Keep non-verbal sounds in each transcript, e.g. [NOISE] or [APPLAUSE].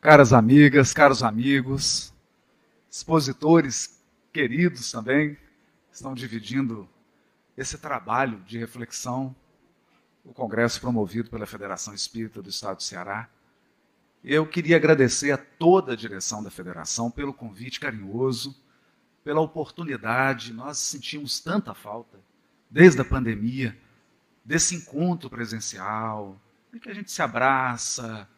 Caras amigas, caros amigos, expositores queridos também, estão dividindo esse trabalho de reflexão, o congresso promovido pela Federação Espírita do Estado do Ceará. Eu queria agradecer a toda a direção da federação pelo convite carinhoso, pela oportunidade. Nós sentimos tanta falta, desde a pandemia, desse encontro presencial, em que a gente se abraça,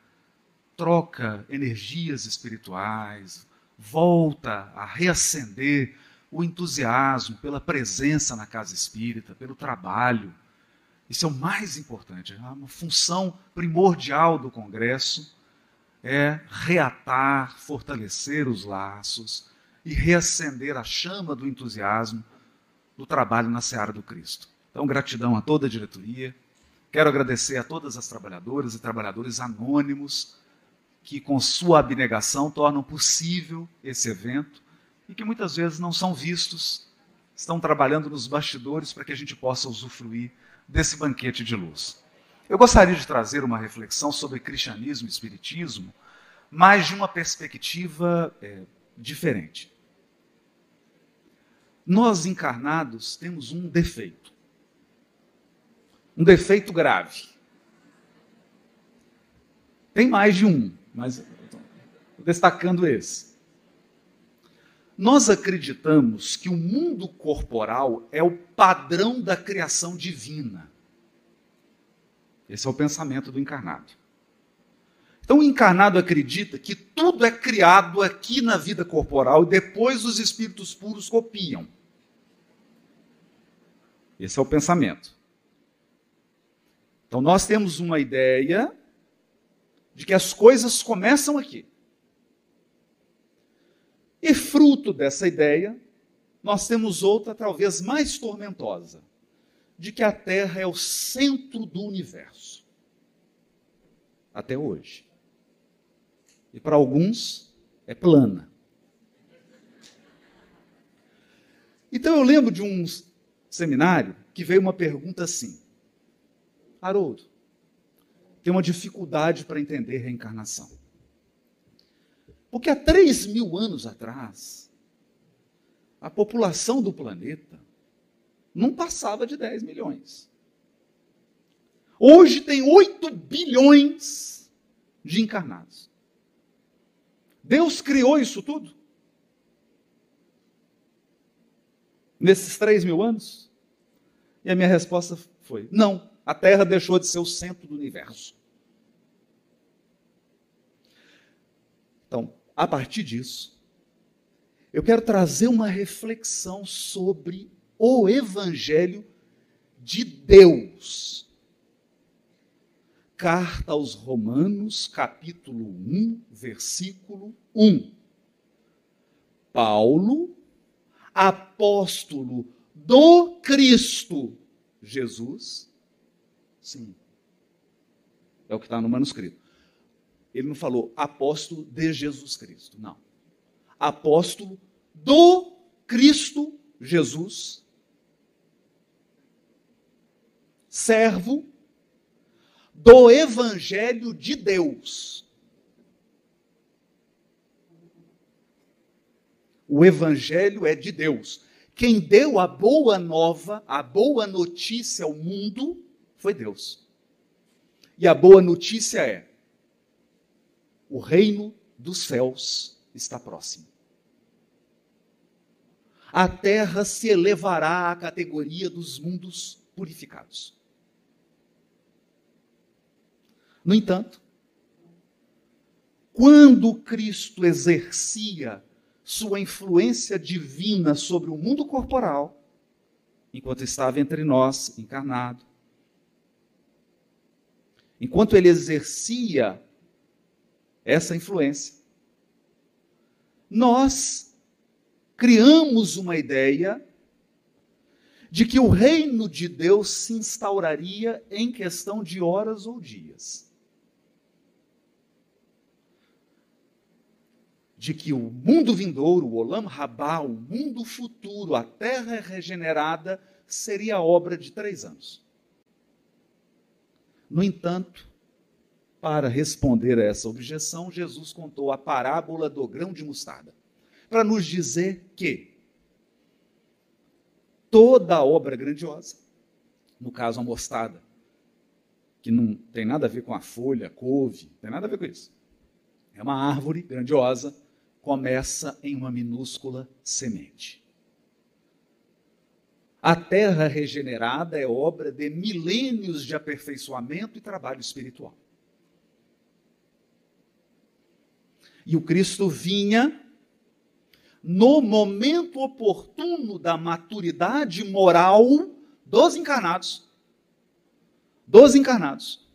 troca energias espirituais, volta a reacender o entusiasmo pela presença na casa espírita, pelo trabalho. Isso é o mais importante, é uma função primordial do Congresso é reatar, fortalecer os laços e reacender a chama do entusiasmo do trabalho na seara do Cristo. Então, gratidão a toda a diretoria. Quero agradecer a todas as trabalhadoras e trabalhadores anônimos que, com sua abnegação, tornam possível esse evento e que muitas vezes não são vistos, estão trabalhando nos bastidores para que a gente possa usufruir desse banquete de luz. Eu gostaria de trazer uma reflexão sobre cristianismo e espiritismo, mas de uma perspectiva é, diferente. Nós encarnados temos um defeito. Um defeito grave. Tem mais de um, mas destacando esse. Nós acreditamos que o mundo corporal é o padrão da criação divina. Esse é o pensamento do encarnado. Então, o encarnado acredita que tudo é criado aqui na vida corporal e depois os espíritos puros copiam. Esse é o pensamento. Então, nós temos uma ideia de que as coisas começam aqui. E fruto dessa ideia, nós temos outra, talvez mais tormentosa, de que a Terra é o centro do universo. Até hoje. E para alguns, é plana. Então eu lembro de um seminário que veio uma pergunta assim: Haroldo, tem uma dificuldade para entender reencarnação. Porque há 3 mil anos atrás, a população do planeta não passava de 10 milhões. Hoje tem 8 bilhões de encarnados. Deus criou isso tudo? Nesses 3 mil anos? E a minha resposta foi: não. A Terra deixou de ser o centro do universo. Então, a partir disso, eu quero trazer uma reflexão sobre o Evangelho de Deus. Carta aos Romanos, capítulo 1, versículo 1. Paulo, apóstolo do Cristo Jesus, Sim. É o que está no manuscrito. Ele não falou apóstolo de Jesus Cristo. Não. Apóstolo do Cristo Jesus. Servo do Evangelho de Deus. O Evangelho é de Deus. Quem deu a boa nova, a boa notícia ao mundo, foi Deus. E a boa notícia é: o reino dos céus está próximo. A terra se elevará à categoria dos mundos purificados. No entanto, quando Cristo exercia sua influência divina sobre o mundo corporal, enquanto estava entre nós, encarnado, enquanto ele exercia essa influência, nós criamos uma ideia de que o reino de Deus se instauraria em questão de horas ou dias. De que o mundo vindouro, o Olam Rabá, o mundo futuro, a terra regenerada, seria obra de três anos. No entanto, Para responder a essa objeção, Jesus contou a parábola do grão de mostarda, para nos dizer que toda obra grandiosa, no caso a mostarda, que não tem nada a ver com a folha, a couve, não tem nada a ver com isso. É uma árvore grandiosa, começa em uma minúscula semente. A terra regenerada é obra de milênios de aperfeiçoamento e trabalho espiritual. E o Cristo vinha no momento oportuno da maturidade moral dos encarnados. Dos encarnados.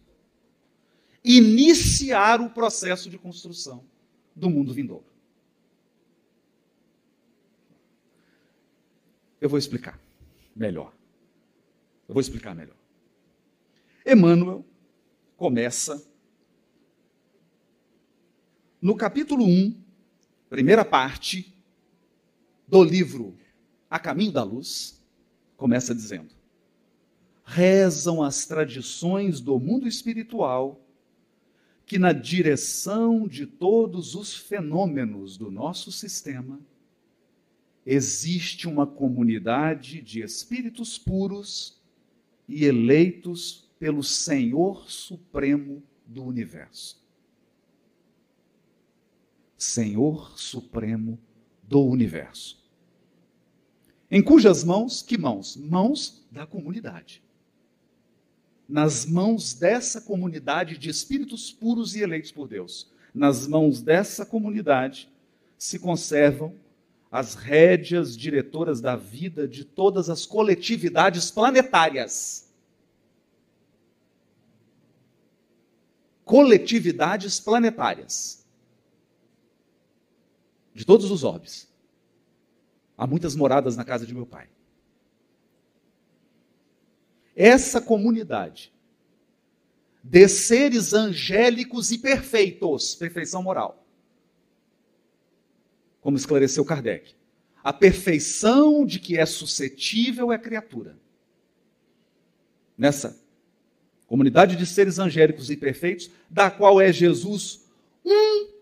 Iniciar o processo de construção do mundo vindouro. Eu vou explicar melhor. Eu vou explicar melhor. Emmanuel começa no capítulo 1, primeira parte do livro A Caminho da Luz, começa dizendo: rezam as tradições do mundo espiritual que, na direção de todos os fenômenos do nosso sistema, existe uma comunidade de espíritos puros e eleitos pelo Senhor Supremo do universo. Senhor Supremo do universo. Em cujas mãos, que mãos? Mãos da comunidade. Nas mãos dessa comunidade de espíritos puros e eleitos por Deus, nas mãos dessa comunidade se conservam as rédeas diretoras da vida de todas as coletividades planetárias. Coletividades planetárias. De todos os orbes. Há muitas moradas na casa de meu pai. Essa comunidade de seres angélicos e perfeitos, perfeição moral como esclareceu Kardec. A perfeição de que é suscetível é criatura. Nessa comunidade de seres angélicos e perfeitos, da qual é Jesus um,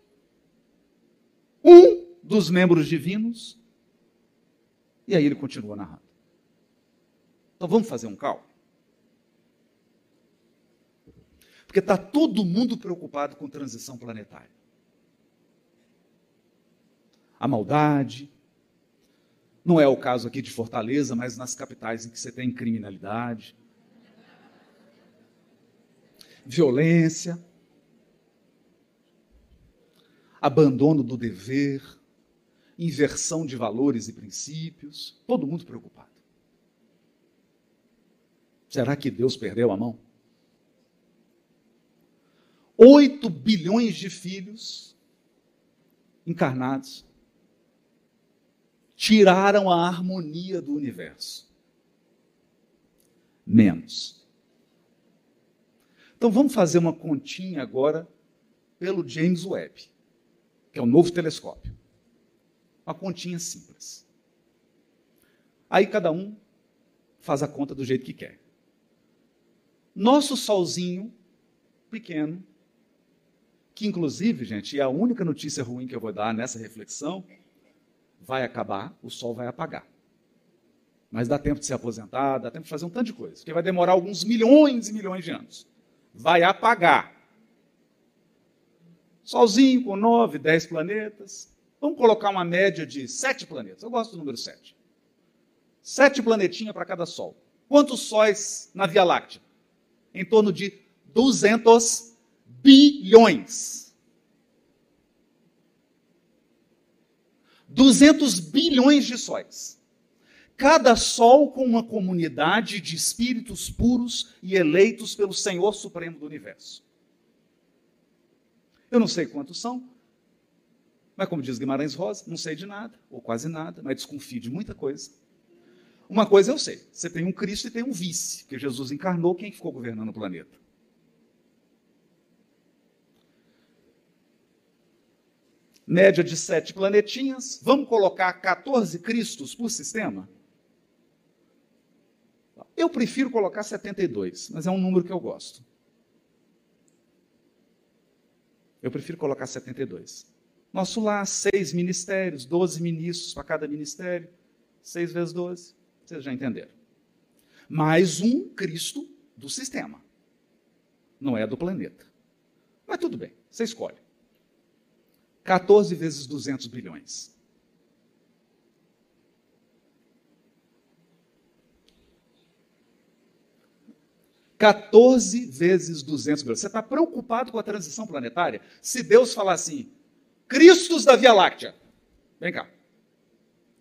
um dos membros divinos. E aí ele continua narrando. Então vamos fazer um cálculo? Porque está todo mundo preocupado com transição planetária a maldade. Não é o caso aqui de Fortaleza, mas nas capitais em que você tem criminalidade, violência, abandono do dever, inversão de valores e princípios, todo mundo preocupado. Será que Deus perdeu a mão? Oito bilhões de filhos encarnados tiraram a harmonia do universo. Menos. Então vamos fazer uma continha agora pelo James Webb, que é o novo telescópio. Uma continha simples. Aí cada um faz a conta do jeito que quer. Nosso solzinho pequeno, que inclusive, gente, é a única notícia ruim que eu vou dar nessa reflexão, vai acabar, o sol vai apagar. Mas dá tempo de se aposentar, dá tempo de fazer um tanto de coisa, porque vai demorar alguns milhões e milhões de anos. Vai apagar. Solzinho com nove, dez planetas. Vamos colocar uma média de sete planetas. Eu gosto do número sete. Sete planetinhas para cada Sol. Quantos sóis na Via Láctea? Em torno de 200 bilhões. 200 bilhões de sóis. Cada sol com uma comunidade de espíritos puros e eleitos pelo Senhor Supremo do Universo. Eu não sei quantos são, mas como diz Guimarães Rosa, não sei de nada, ou quase nada, mas desconfio de muita coisa. Uma coisa eu sei: você tem um Cristo e tem um vice, que Jesus encarnou, quem ficou governando o planeta? Média de sete planetinhas, vamos colocar 14 Cristos por sistema? Eu prefiro colocar 72, mas é um número que eu gosto. Eu prefiro colocar 72. Nosso lar, seis ministérios, 12 ministros para cada ministério, seis vezes 12, vocês já entenderam. Mais um Cristo do sistema. Não é do planeta. Mas tudo bem, você escolhe. 14 vezes 200 bilhões. 14 vezes 200 bilhões. Você está preocupado com a transição planetária? Se Deus falar assim, Cristos da Via Láctea, vem cá,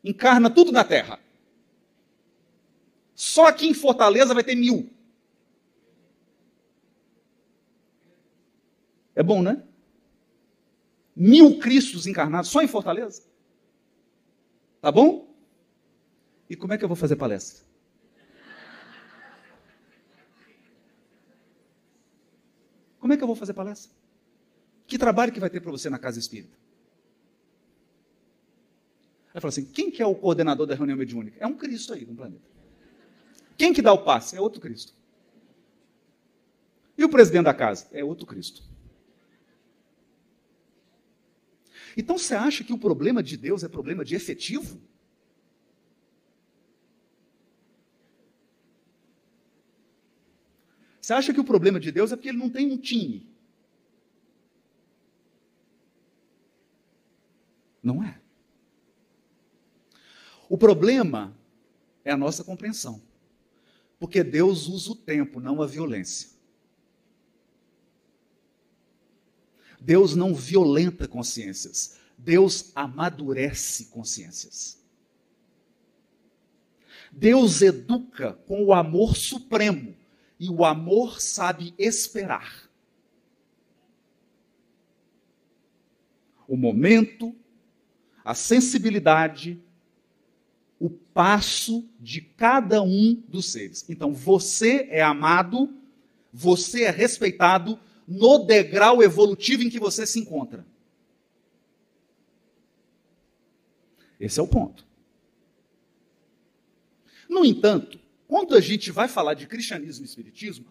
encarna tudo na Terra. Só aqui em Fortaleza vai ter mil. É bom, né? Mil Cristos encarnados só em Fortaleza. Tá bom? E como é que eu vou fazer palestra? Como é que eu vou fazer palestra? Que trabalho que vai ter para você na casa espírita? Aí fala assim: quem que é o coordenador da reunião mediúnica? É um Cristo aí no planeta. Quem que dá o passe? É outro Cristo. E o presidente da casa? É outro Cristo. Então você acha que o problema de Deus é problema de efetivo? Você acha que o problema de Deus é porque ele não tem um time? Não é. O problema é a nossa compreensão. Porque Deus usa o tempo, não a violência. Deus não violenta consciências. Deus amadurece consciências. Deus educa com o amor supremo e o amor sabe esperar. O momento, a sensibilidade, o passo de cada um dos seres. Então, você é amado, você é respeitado no degrau evolutivo em que você se encontra. Esse é o ponto. No entanto, quando a gente vai falar de cristianismo e espiritismo,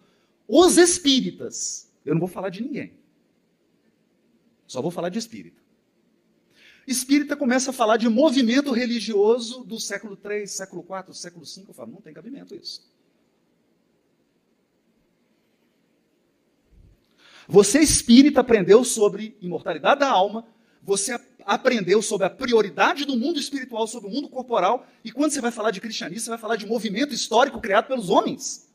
os espíritas, eu não vou falar de ninguém, só vou falar de espírita. Espírita começa a falar de movimento religioso do século III, século IV, século V. Eu falo, não tem cabimento isso. Você espírita aprendeu sobre imortalidade da alma, você aprendeu sobre a prioridade do mundo espiritual sobre o mundo corporal, e quando você vai falar de cristianismo, você vai falar de movimento histórico criado pelos homens.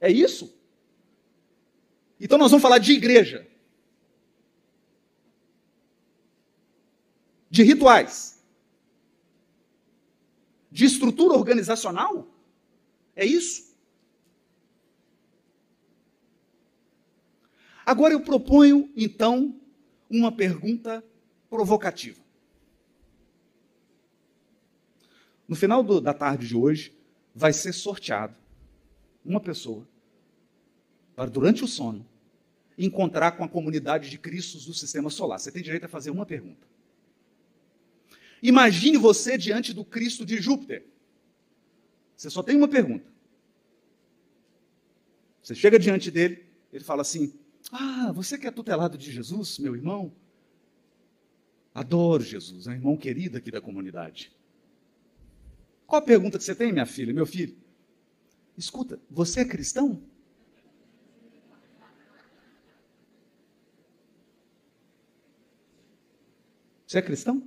É isso? Então nós vamos falar de igreja, de rituais, de estrutura organizacional. É isso? Agora eu proponho, então, uma pergunta provocativa. No final do, da tarde de hoje, vai ser sorteado uma pessoa para, durante o sono, encontrar com a comunidade de Cristos do sistema solar. Você tem direito a fazer uma pergunta. Imagine você diante do Cristo de Júpiter. Você só tem uma pergunta. Você chega diante dele, ele fala assim: ah, você que é tutelado de Jesus, meu irmão? Adoro Jesus, é um irmão querido aqui da comunidade. Qual a pergunta que você tem, minha filha, meu filho? Escuta, você é cristão? Você é cristão?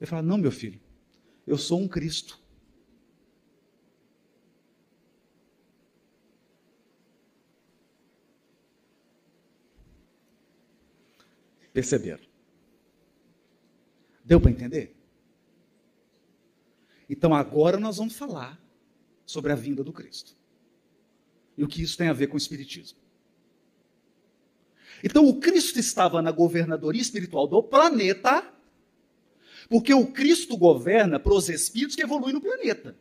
Ele fala: Não, meu filho, eu sou um Cristo. Perceberam? Deu para entender? Então agora nós vamos falar sobre a vinda do Cristo. E o que isso tem a ver com o Espiritismo. Então o Cristo estava na governadoria espiritual do planeta, porque o Cristo governa para os espíritos que evoluem no planeta.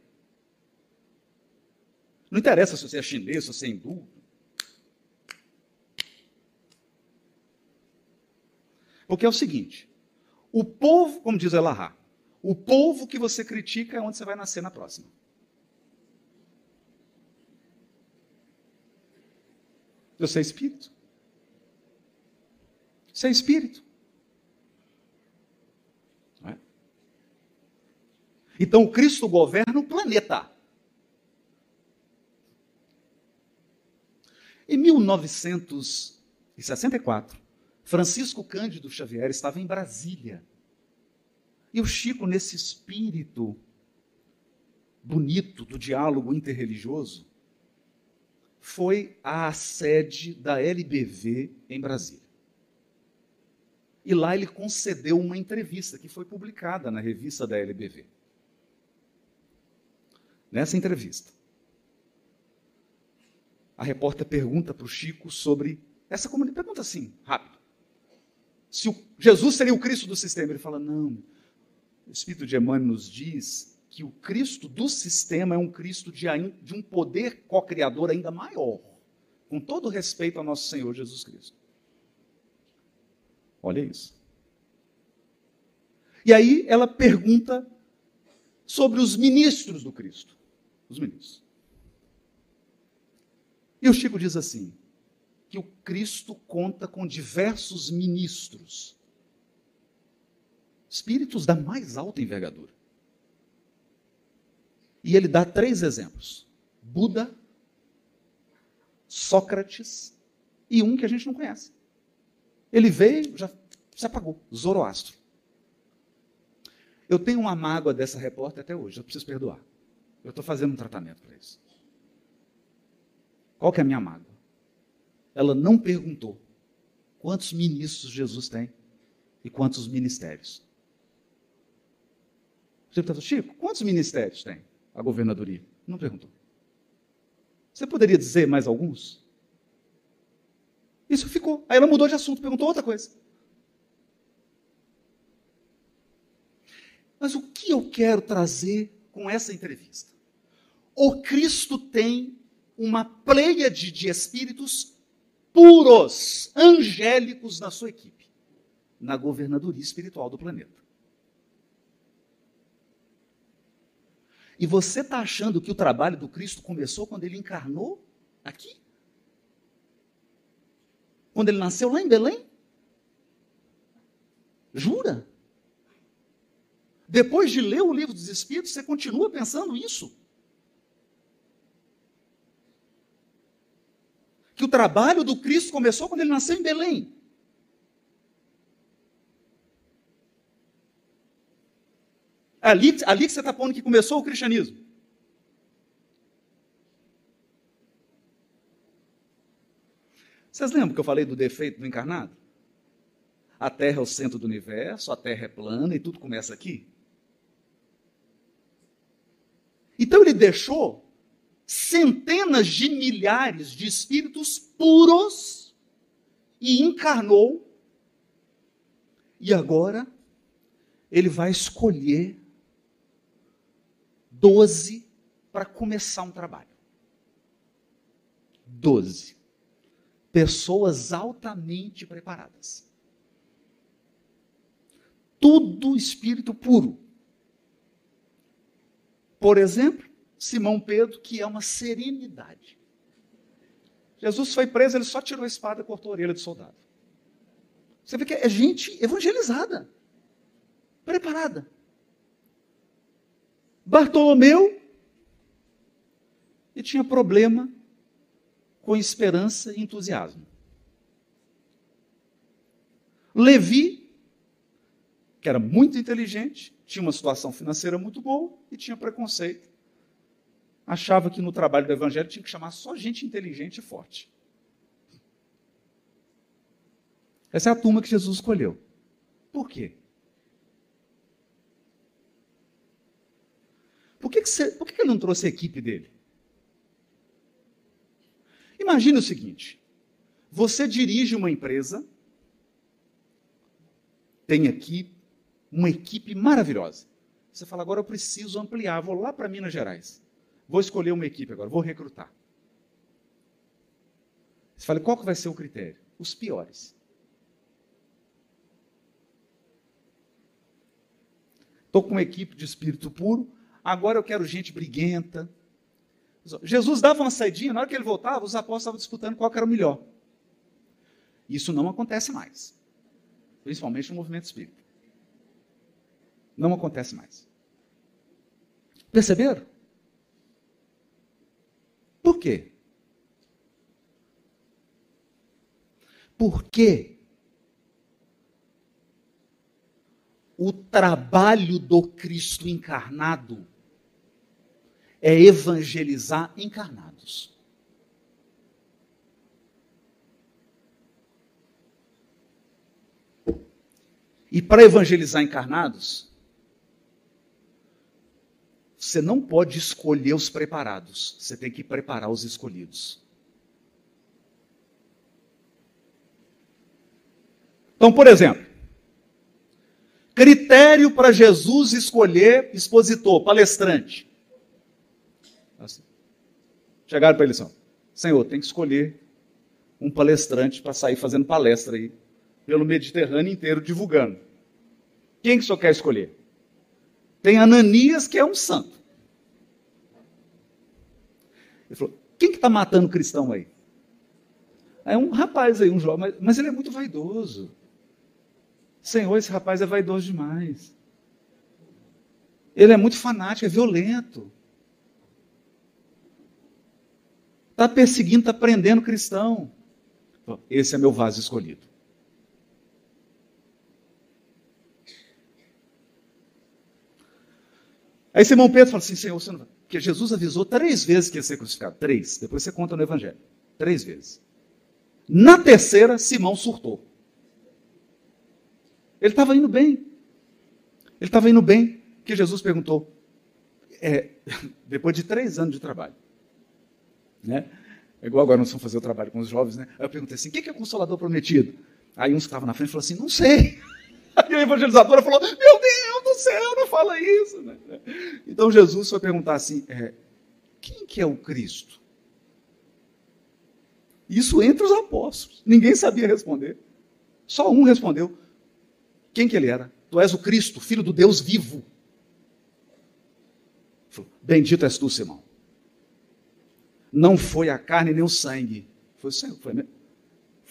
Não interessa se você é chinês, se você é hindu, Porque é o seguinte: o povo, como diz Elahá, o povo que você critica é onde você vai nascer na próxima. Você é espírito. Você é espírito. É? Então, Cristo governa o planeta. Em 1964, Francisco Cândido Xavier estava em Brasília. E o Chico, nesse espírito bonito do diálogo interreligioso, foi à sede da LBV em Brasília. E lá ele concedeu uma entrevista que foi publicada na revista da LBV. Nessa entrevista, a repórter pergunta para o Chico sobre essa comunidade. Pergunta assim, rápido. Se o, Jesus seria o Cristo do sistema. Ele fala: não. O Espírito de Emmanuel nos diz que o Cristo do sistema é um Cristo de, de um poder co-criador ainda maior. Com todo respeito ao nosso Senhor Jesus Cristo. Olha isso. E aí ela pergunta sobre os ministros do Cristo. Os ministros. E o Chico diz assim: que o Cristo conta com diversos ministros, espíritos da mais alta envergadura. E ele dá três exemplos: Buda, Sócrates e um que a gente não conhece. Ele veio, já se apagou, Zoroastro. Eu tenho uma mágoa dessa repórter até hoje, eu preciso perdoar. Eu estou fazendo um tratamento para isso. Qual que é a minha mágoa? Ela não perguntou quantos ministros Jesus tem e quantos ministérios. Você perguntou, Chico, quantos ministérios tem a governadoria? Não perguntou. Você poderia dizer mais alguns? Isso ficou. Aí ela mudou de assunto, perguntou outra coisa. Mas o que eu quero trazer com essa entrevista? O Cristo tem uma pleiade de espíritos puros, angélicos na sua equipe, na governadoria espiritual do planeta. E você está achando que o trabalho do Cristo começou quando ele encarnou aqui? Quando ele nasceu lá em Belém? Jura? Depois de ler o livro dos Espíritos, você continua pensando isso? que o trabalho do Cristo começou quando ele nasceu em Belém. Ali, ali que você está pondo que começou o cristianismo. Vocês lembram que eu falei do defeito do encarnado? A Terra é o centro do universo, a Terra é plana e tudo começa aqui. Então ele deixou centenas de milhares de espíritos puros e encarnou. E agora ele vai escolher doze para começar um trabalho. Doze. Pessoas altamente preparadas. Tudo espírito puro. Por exemplo, Simão Pedro, que é uma serenidade. Jesus foi preso, ele só tirou a espada e cortou a orelha do soldado. Você vê que é gente evangelizada, preparada. Bartolomeu, e tinha problema com esperança e entusiasmo. Levi, que era muito inteligente, tinha uma situação financeira muito boa e tinha preconceito achava que no trabalho do evangelho tinha que chamar só gente inteligente e forte. Essa é a turma que Jesus escolheu. Por quê? Por que, que, você, por que, que ele não trouxe a equipe dele? Imagine o seguinte: você dirige uma empresa, tem aqui uma equipe maravilhosa. Você fala, agora eu preciso ampliar, vou lá para Minas Gerais. Vou escolher uma equipe agora, vou recrutar. Você fala, qual que vai ser o critério? Os piores. Estou com uma equipe de espírito puro, agora eu quero gente briguenta. Jesus dava uma saidinha, na hora que ele voltava, os apóstolos estavam disputando qual era o melhor. Isso não acontece mais. Principalmente no movimento espírita. Não acontece mais. Perceberam? Por quê? Porque o trabalho do Cristo encarnado é evangelizar encarnados. E para evangelizar encarnados, você não pode escolher os preparados, você tem que preparar os escolhidos. Então, por exemplo, critério para Jesus escolher expositor, palestrante. Assim. Chegaram para ele assim: Senhor, tem que escolher um palestrante para sair fazendo palestra aí pelo Mediterrâneo inteiro divulgando. Quem que o senhor quer escolher? Tem Ananias, que é um santo. Ele falou: quem que está matando cristão aí? É um rapaz aí, um jovem, mas, mas ele é muito vaidoso. Senhor, esse rapaz é vaidoso demais. Ele é muito fanático, é violento. Está perseguindo, está prendendo cristão. Esse é meu vaso escolhido. Aí Simão Pedro fala assim: Senhor, você não vai. Porque Jesus avisou três vezes que ia ser crucificado. Três. Depois você conta no Evangelho. Três vezes. Na terceira, Simão surtou. Ele estava indo bem. Ele estava indo bem. Que Jesus perguntou. É, [LAUGHS] depois de três anos de trabalho. Né? É igual agora nós vamos fazer o trabalho com os jovens, né? Aí eu perguntei assim: o que é o consolador prometido? Aí uns que estavam na frente falaram assim: não sei. [LAUGHS] Aí a evangelizadora falou: Meu Deus céu, não fala isso. Né? Então Jesus foi perguntar assim: é, quem que é o Cristo? Isso entre os apóstolos. Ninguém sabia responder. Só um respondeu: Quem que ele era? Tu és o Cristo, filho do Deus vivo. Bendito és tu, Simão. Não foi a carne nem o sangue. Foi. Foi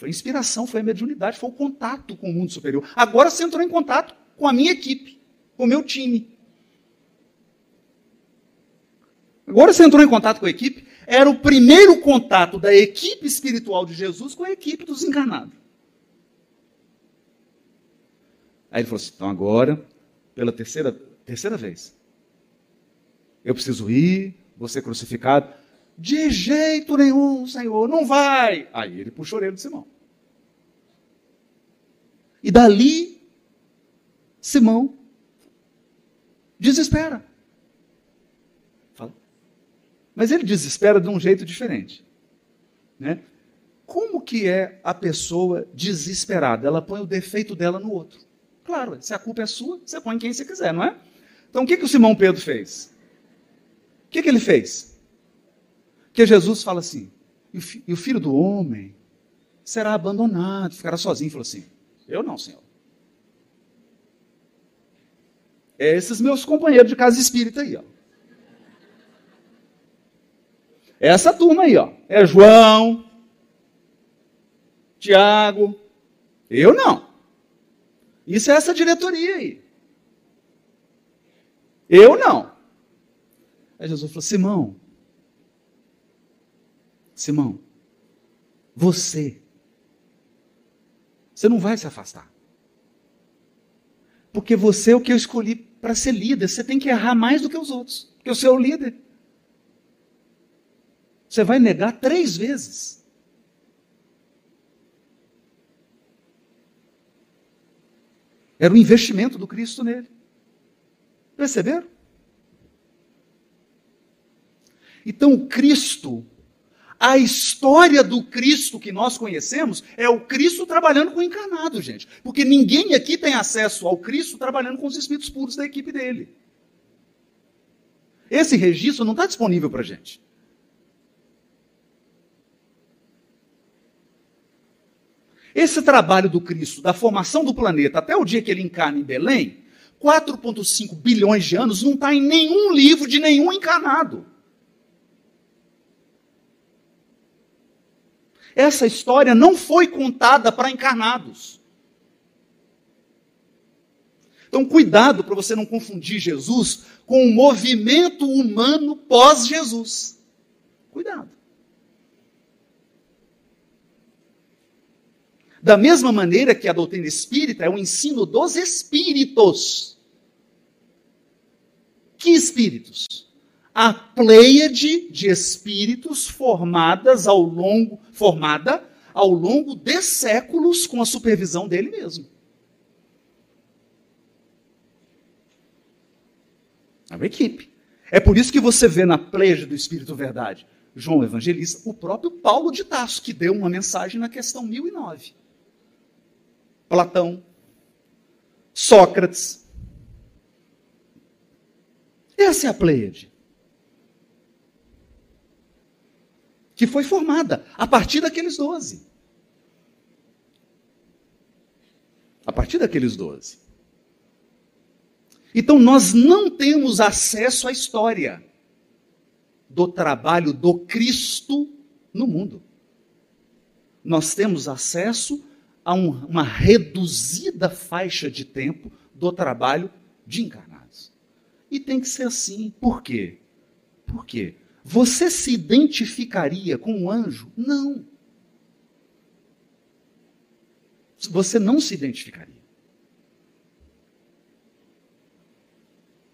foi inspiração, foi a mediunidade, foi o contato com o mundo superior. Agora você entrou em contato com a minha equipe, o meu time. Agora você entrou em contato com a equipe, era o primeiro contato da equipe espiritual de Jesus com a equipe dos encarnados. Aí ele falou assim: então agora, pela terceira, terceira vez, eu preciso ir, vou ser crucificado. De jeito nenhum, Senhor, não vai. Aí ele puxou a orelha de Simão. E dali, Simão desespera. Fala. Mas ele desespera de um jeito diferente. Né? Como que é a pessoa desesperada? Ela põe o defeito dela no outro. Claro, se a culpa é sua, você põe quem você quiser, não é? Então o que, que o Simão Pedro fez? O que, que ele fez? Porque Jesus fala assim: e o filho do homem será abandonado, ficará sozinho. Falou assim: Eu não, Senhor. É esses meus companheiros de casa espírita aí, ó. Essa turma aí, ó. É João, Tiago. Eu não. Isso é essa diretoria aí. Eu não. Aí Jesus falou: Simão, Simão, você, você não vai se afastar. Porque você é o que eu escolhi para ser líder. Você tem que errar mais do que os outros, porque você é o líder. Você vai negar três vezes. Era o investimento do Cristo nele. Perceberam? Então, o Cristo a história do Cristo que nós conhecemos é o Cristo trabalhando com o encarnado, gente. Porque ninguém aqui tem acesso ao Cristo trabalhando com os espíritos puros da equipe dele. Esse registro não está disponível para a gente. Esse trabalho do Cristo, da formação do planeta até o dia que ele encarna em Belém, 4,5 bilhões de anos, não está em nenhum livro de nenhum encarnado. Essa história não foi contada para encarnados. Então, cuidado para você não confundir Jesus com o movimento humano pós-Jesus. Cuidado. Da mesma maneira que a doutrina espírita é o ensino dos espíritos. Que espíritos? A pleiade de espíritos formadas ao longo, formada ao longo de séculos com a supervisão dele mesmo. É uma equipe. É por isso que você vê na pleiade do Espírito Verdade João Evangelista, o próprio Paulo de Tarso, que deu uma mensagem na questão 1009. Platão, Sócrates. Essa é a Pleiade. Que foi formada a partir daqueles doze. A partir daqueles doze. Então nós não temos acesso à história do trabalho do Cristo no mundo. Nós temos acesso a um, uma reduzida faixa de tempo do trabalho de encarnados. E tem que ser assim. Por quê? Por quê? Você se identificaria com um anjo? Não. Você não se identificaria.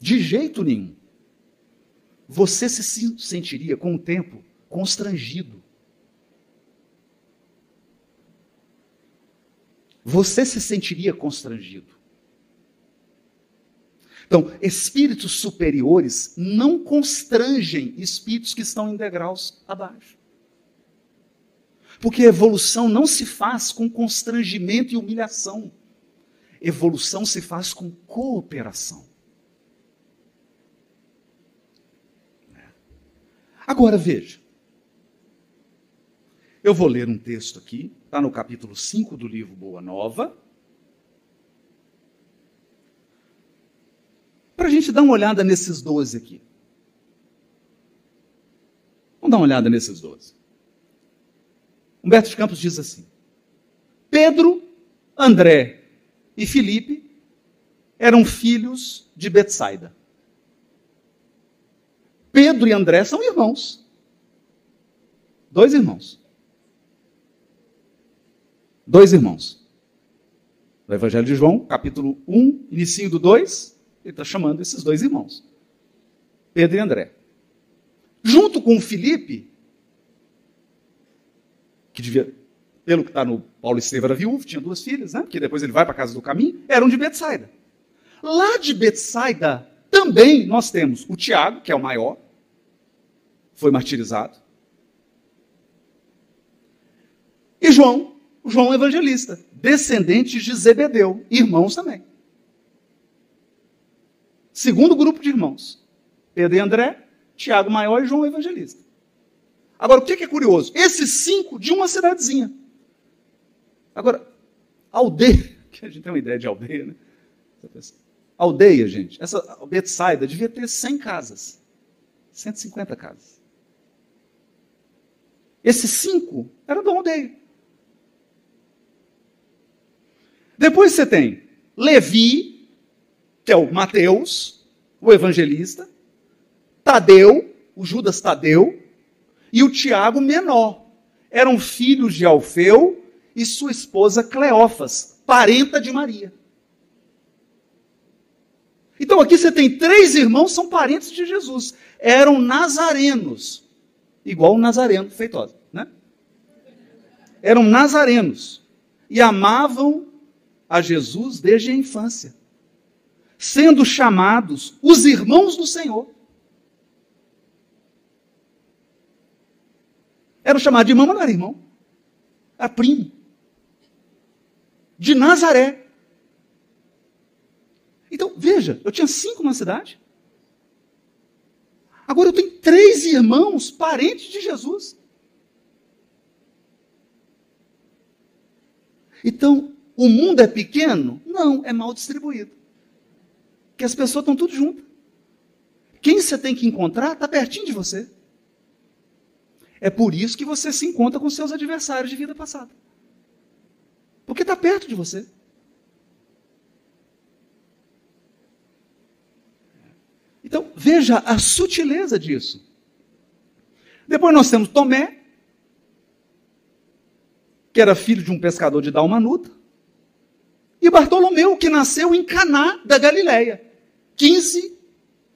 De jeito nenhum. Você se sentiria, com o tempo, constrangido você se sentiria constrangido. Então, espíritos superiores não constrangem espíritos que estão em degraus abaixo. Porque a evolução não se faz com constrangimento e humilhação. Evolução se faz com cooperação. Agora veja. Eu vou ler um texto aqui, está no capítulo 5 do livro Boa Nova. Para a gente dar uma olhada nesses 12 aqui. Vamos dar uma olhada nesses 12. Humberto de Campos diz assim: Pedro, André e Filipe eram filhos de Betsaida. Pedro e André são irmãos. Dois irmãos. Dois irmãos. No Evangelho de João, capítulo 1, início do 2, ele está chamando esses dois irmãos. Pedro e André. Junto com Filipe, que devia, pelo que está no Paulo Estevão, era viúvo, tinha duas filhas, né? que depois ele vai para a casa do caminho, eram de Betsaida. Lá de Betsaida, também nós temos o Tiago, que é o maior, foi martirizado. E João, João Evangelista, descendentes de Zebedeu, irmãos também. Segundo grupo de irmãos: Pedro e André, Tiago Maior e João Evangelista. Agora, o que é curioso? Esses cinco de uma cidadezinha. Agora, aldeia, [LAUGHS] que a gente tem uma ideia de aldeia, né? Aldeia, gente, essa Betsaida devia ter 100 casas, 150 casas. Esses cinco eram da aldeia. Depois você tem Levi, que é o Mateus, o evangelista, Tadeu, o Judas Tadeu, e o Tiago menor. Eram filhos de Alfeu e sua esposa Cleófas, parenta de Maria. Então aqui você tem três irmãos, são parentes de Jesus. Eram nazarenos, igual o nazareno feitosa, né? Eram nazarenos e amavam a Jesus desde a infância, sendo chamados os irmãos do Senhor. Era chamado de irmão, mas não era irmão. Era primo. De Nazaré. Então, veja, eu tinha cinco na cidade. Agora eu tenho três irmãos, parentes de Jesus. Então, o mundo é pequeno? Não, é mal distribuído. Que as pessoas estão tudo juntas. Quem você tem que encontrar está pertinho de você. É por isso que você se encontra com seus adversários de vida passada. Porque está perto de você. Então, veja a sutileza disso. Depois nós temos Tomé, que era filho de um pescador de Dalmanuta, e Bartolomeu, que nasceu em Caná da Galileia, 15,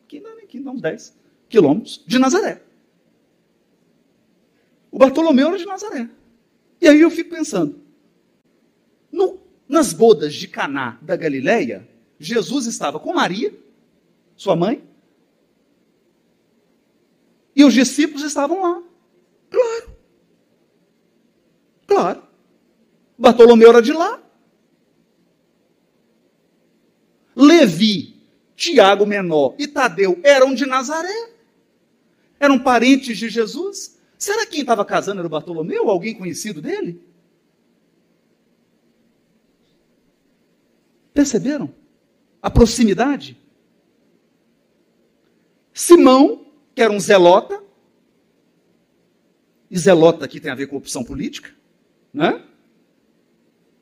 que não, que não, 10 quilômetros de Nazaré. O Bartolomeu era de Nazaré. E aí eu fico pensando, no, nas bodas de Caná da Galileia, Jesus estava com Maria, sua mãe, e os discípulos estavam lá. Claro. Claro. Bartolomeu era de lá. Levi, Tiago menor e Tadeu eram de Nazaré. Eram parentes de Jesus. Será que quem estava casando era o Bartolomeu, ou alguém conhecido dele? Perceberam? A proximidade. Simão que era um zelota, e zelota aqui tem a ver com opção política, né?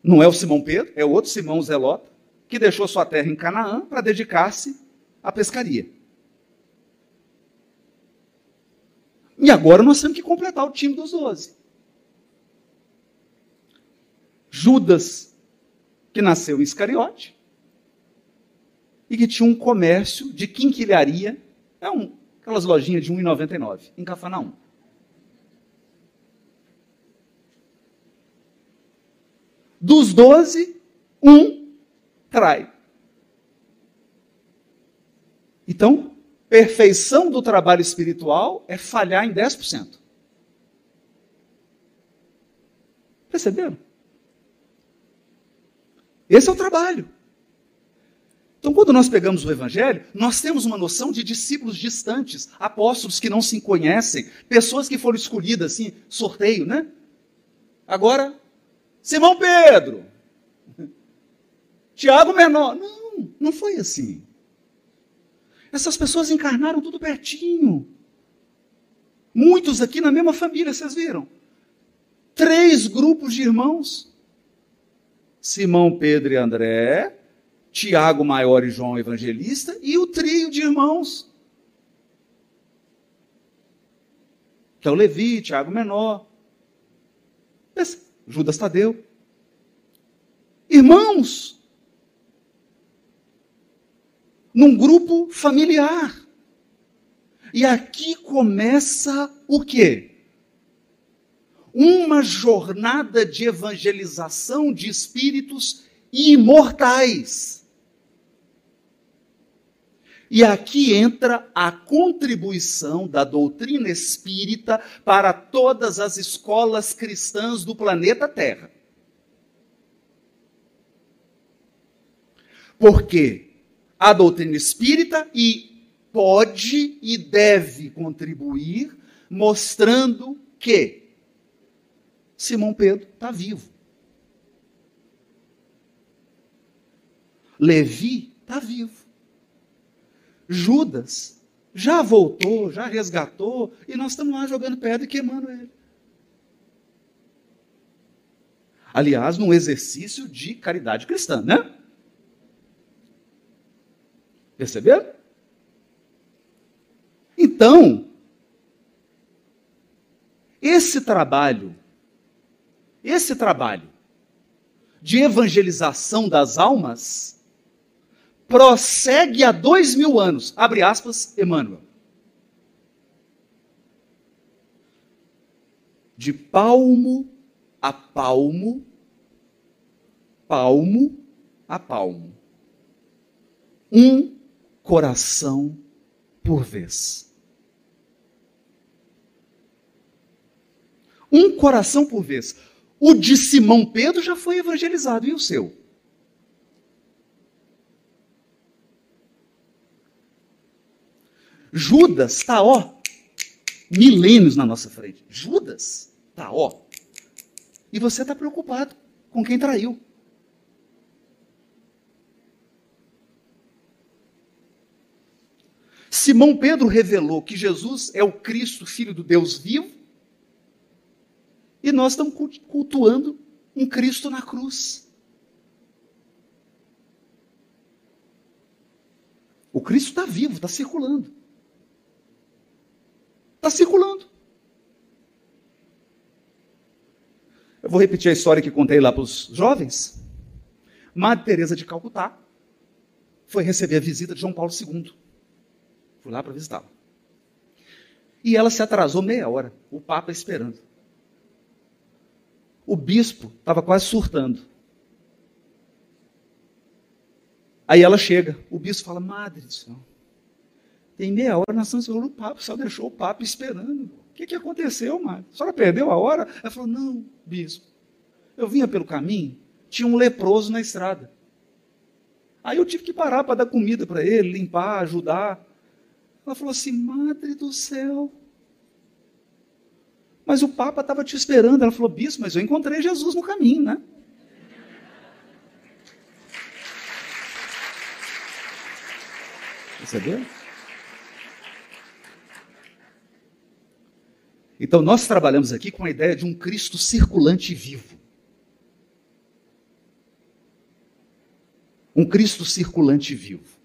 Não é o Simão Pedro, é outro Simão zelota, que deixou sua terra em Canaã para dedicar-se à pescaria. E agora nós temos que completar o time dos doze. Judas, que nasceu em Iscariote, e que tinha um comércio de quinquilharia, é um Aquelas lojinhas de R$ 1,99, em Cafarnaum. Dos doze, um trai. Então, perfeição do trabalho espiritual é falhar em 10%. Perceberam? Esse é o trabalho. Então, quando nós pegamos o Evangelho, nós temos uma noção de discípulos distantes, apóstolos que não se conhecem, pessoas que foram escolhidas assim, sorteio, né? Agora, Simão Pedro, Tiago menor. Não, não foi assim. Essas pessoas encarnaram tudo pertinho. Muitos aqui na mesma família, vocês viram? Três grupos de irmãos: Simão, Pedro e André, Tiago maior e João evangelista, e o trio de irmãos. Que é o Levi, Tiago menor, Judas Tadeu. Irmãos, num grupo familiar. E aqui começa o quê? Uma jornada de evangelização de espíritos imortais. E aqui entra a contribuição da doutrina espírita para todas as escolas cristãs do planeta Terra. Porque a doutrina espírita e pode e deve contribuir mostrando que Simão Pedro está vivo. Levi está vivo. Judas já voltou, já resgatou, e nós estamos lá jogando pedra e queimando ele. Aliás, num exercício de caridade cristã, né? Perceberam? Então, esse trabalho, esse trabalho de evangelização das almas, prossegue há dois mil anos. Abre aspas, Emmanuel. De palmo a palmo, palmo a palmo. Um coração por vez. Um coração por vez. O de Simão Pedro já foi evangelizado, e o seu? Judas está, ó, milênios na nossa frente. Judas está, ó. E você está preocupado com quem traiu. Simão Pedro revelou que Jesus é o Cristo, filho do Deus vivo, E nós estamos cultuando um Cristo na cruz. O Cristo está vivo, está circulando. Está circulando. Eu vou repetir a história que contei lá para os jovens. Madre Teresa de Calcutá foi receber a visita de João Paulo II. Fui lá para visitá-la. E ela se atrasou meia hora, o Papa esperando. O bispo estava quase surtando. Aí ela chega, o bispo fala, Madre do céu, tem meia hora nós estamos esperando o Papa, só deixou o Papa esperando. O que, que aconteceu, Madre? A senhora perdeu a hora? Ela falou, não, bispo, eu vinha pelo caminho, tinha um leproso na estrada. Aí eu tive que parar para dar comida para ele, limpar, ajudar. Ela falou assim: Madre do céu. Mas o Papa estava te esperando. Ela falou: Bispo, mas eu encontrei Jesus no caminho, né? Percebeu? Então, nós trabalhamos aqui com a ideia de um Cristo circulante e vivo. Um Cristo circulante e vivo.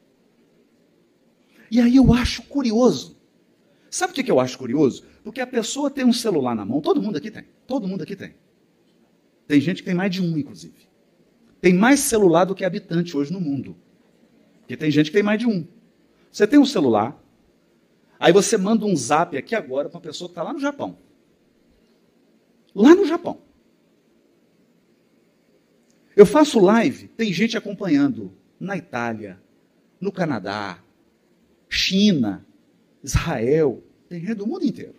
E aí eu acho curioso. Sabe o que eu acho curioso? Porque a pessoa tem um celular na mão, todo mundo aqui tem. Todo mundo aqui tem. Tem gente que tem mais de um, inclusive. Tem mais celular do que habitante hoje no mundo. Porque tem gente que tem mais de um. Você tem um celular, aí você manda um zap aqui agora para uma pessoa que está lá no Japão. Lá no Japão. Eu faço live, tem gente acompanhando na Itália, no Canadá, China, Israel, tem gente do mundo inteiro.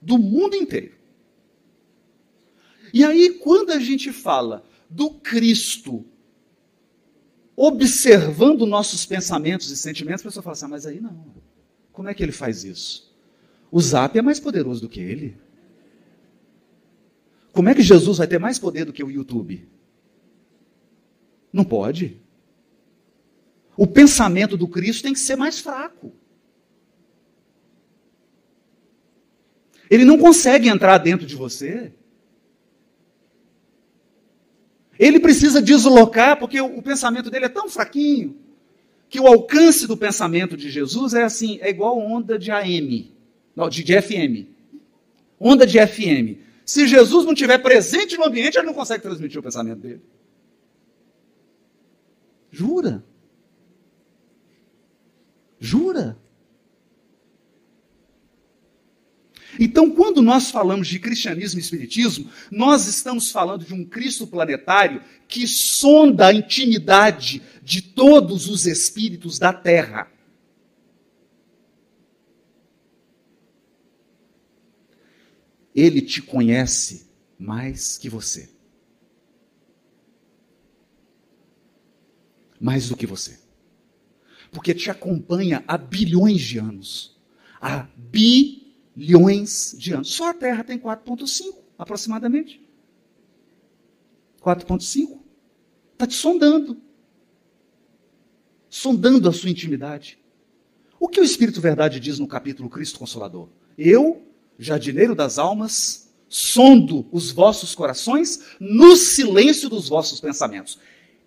Do mundo inteiro. E aí, quando a gente fala do Cristo observando nossos pensamentos e sentimentos, a pessoa fala assim: ah, mas aí não. Como é que ele faz isso? O zap é mais poderoso do que ele. Como é que Jesus vai ter mais poder do que o YouTube? Não pode. O pensamento do Cristo tem que ser mais fraco. Ele não consegue entrar dentro de você. Ele precisa deslocar, porque o, pensamento dele é tão fraquinho, que o alcance do pensamento de Jesus é assim, é igual onda de AM, não, de, de FM. Onda de FM. Se Jesus não estiver presente no ambiente, ele não consegue transmitir o pensamento dele. Jura? Jura? Então, quando nós falamos de cristianismo e espiritismo, nós estamos falando de um Cristo planetário que sonda a intimidade de todos os espíritos da Terra. Ele te conhece mais que você. Mais do que você porque te acompanha há bilhões de anos. Há bilhões de anos. Só a Terra tem 4,5 aproximadamente. 4,5. Está te sondando. Sondando a sua intimidade. O que o Espírito Verdade diz no capítulo Cristo Consolador? Eu, jardineiro das almas, sondo os vossos corações no silêncio dos vossos pensamentos.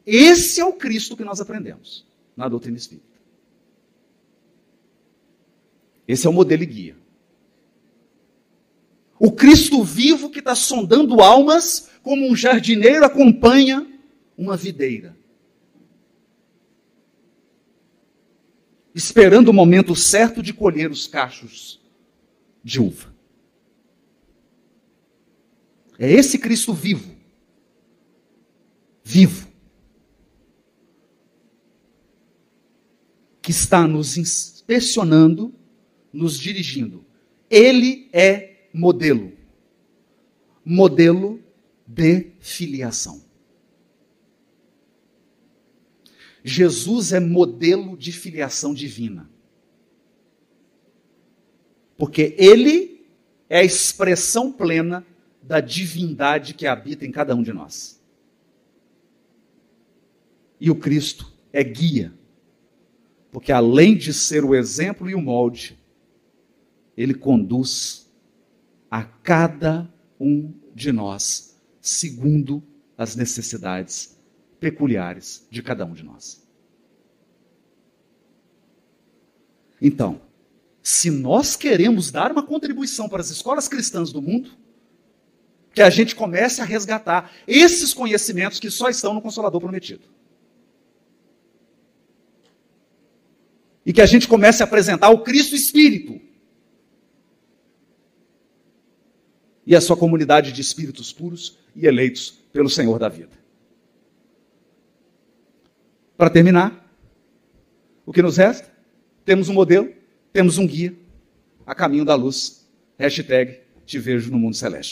Esse é o Cristo que nós aprendemos na doutrina espírita. Esse é o modelo e guia. O Cristo vivo que está sondando almas, como um jardineiro acompanha uma videira. Esperando o momento certo de colher os cachos de uva. É esse Cristo vivo. Vivo. Que está nos inspecionando nos dirigindo. Ele é modelo. Modelo de filiação. Jesus é modelo de filiação divina. Porque ele é a expressão plena da divindade que habita em cada um de nós. E o Cristo é guia. Porque além de ser o exemplo e o molde, ele conduz a cada um de nós, segundo as necessidades peculiares de cada um de nós. Então, se nós queremos dar uma contribuição para as escolas cristãs do mundo, que a gente comece a resgatar esses conhecimentos que só estão no Consolador Prometido. E que a gente comece a apresentar o Cristo Espírito. E a sua comunidade de espíritos puros e eleitos pelo Senhor da vida. Para terminar, o que nos resta? Temos um modelo, temos um guia, a caminho da luz. Hashtag te vejo no mundo celeste.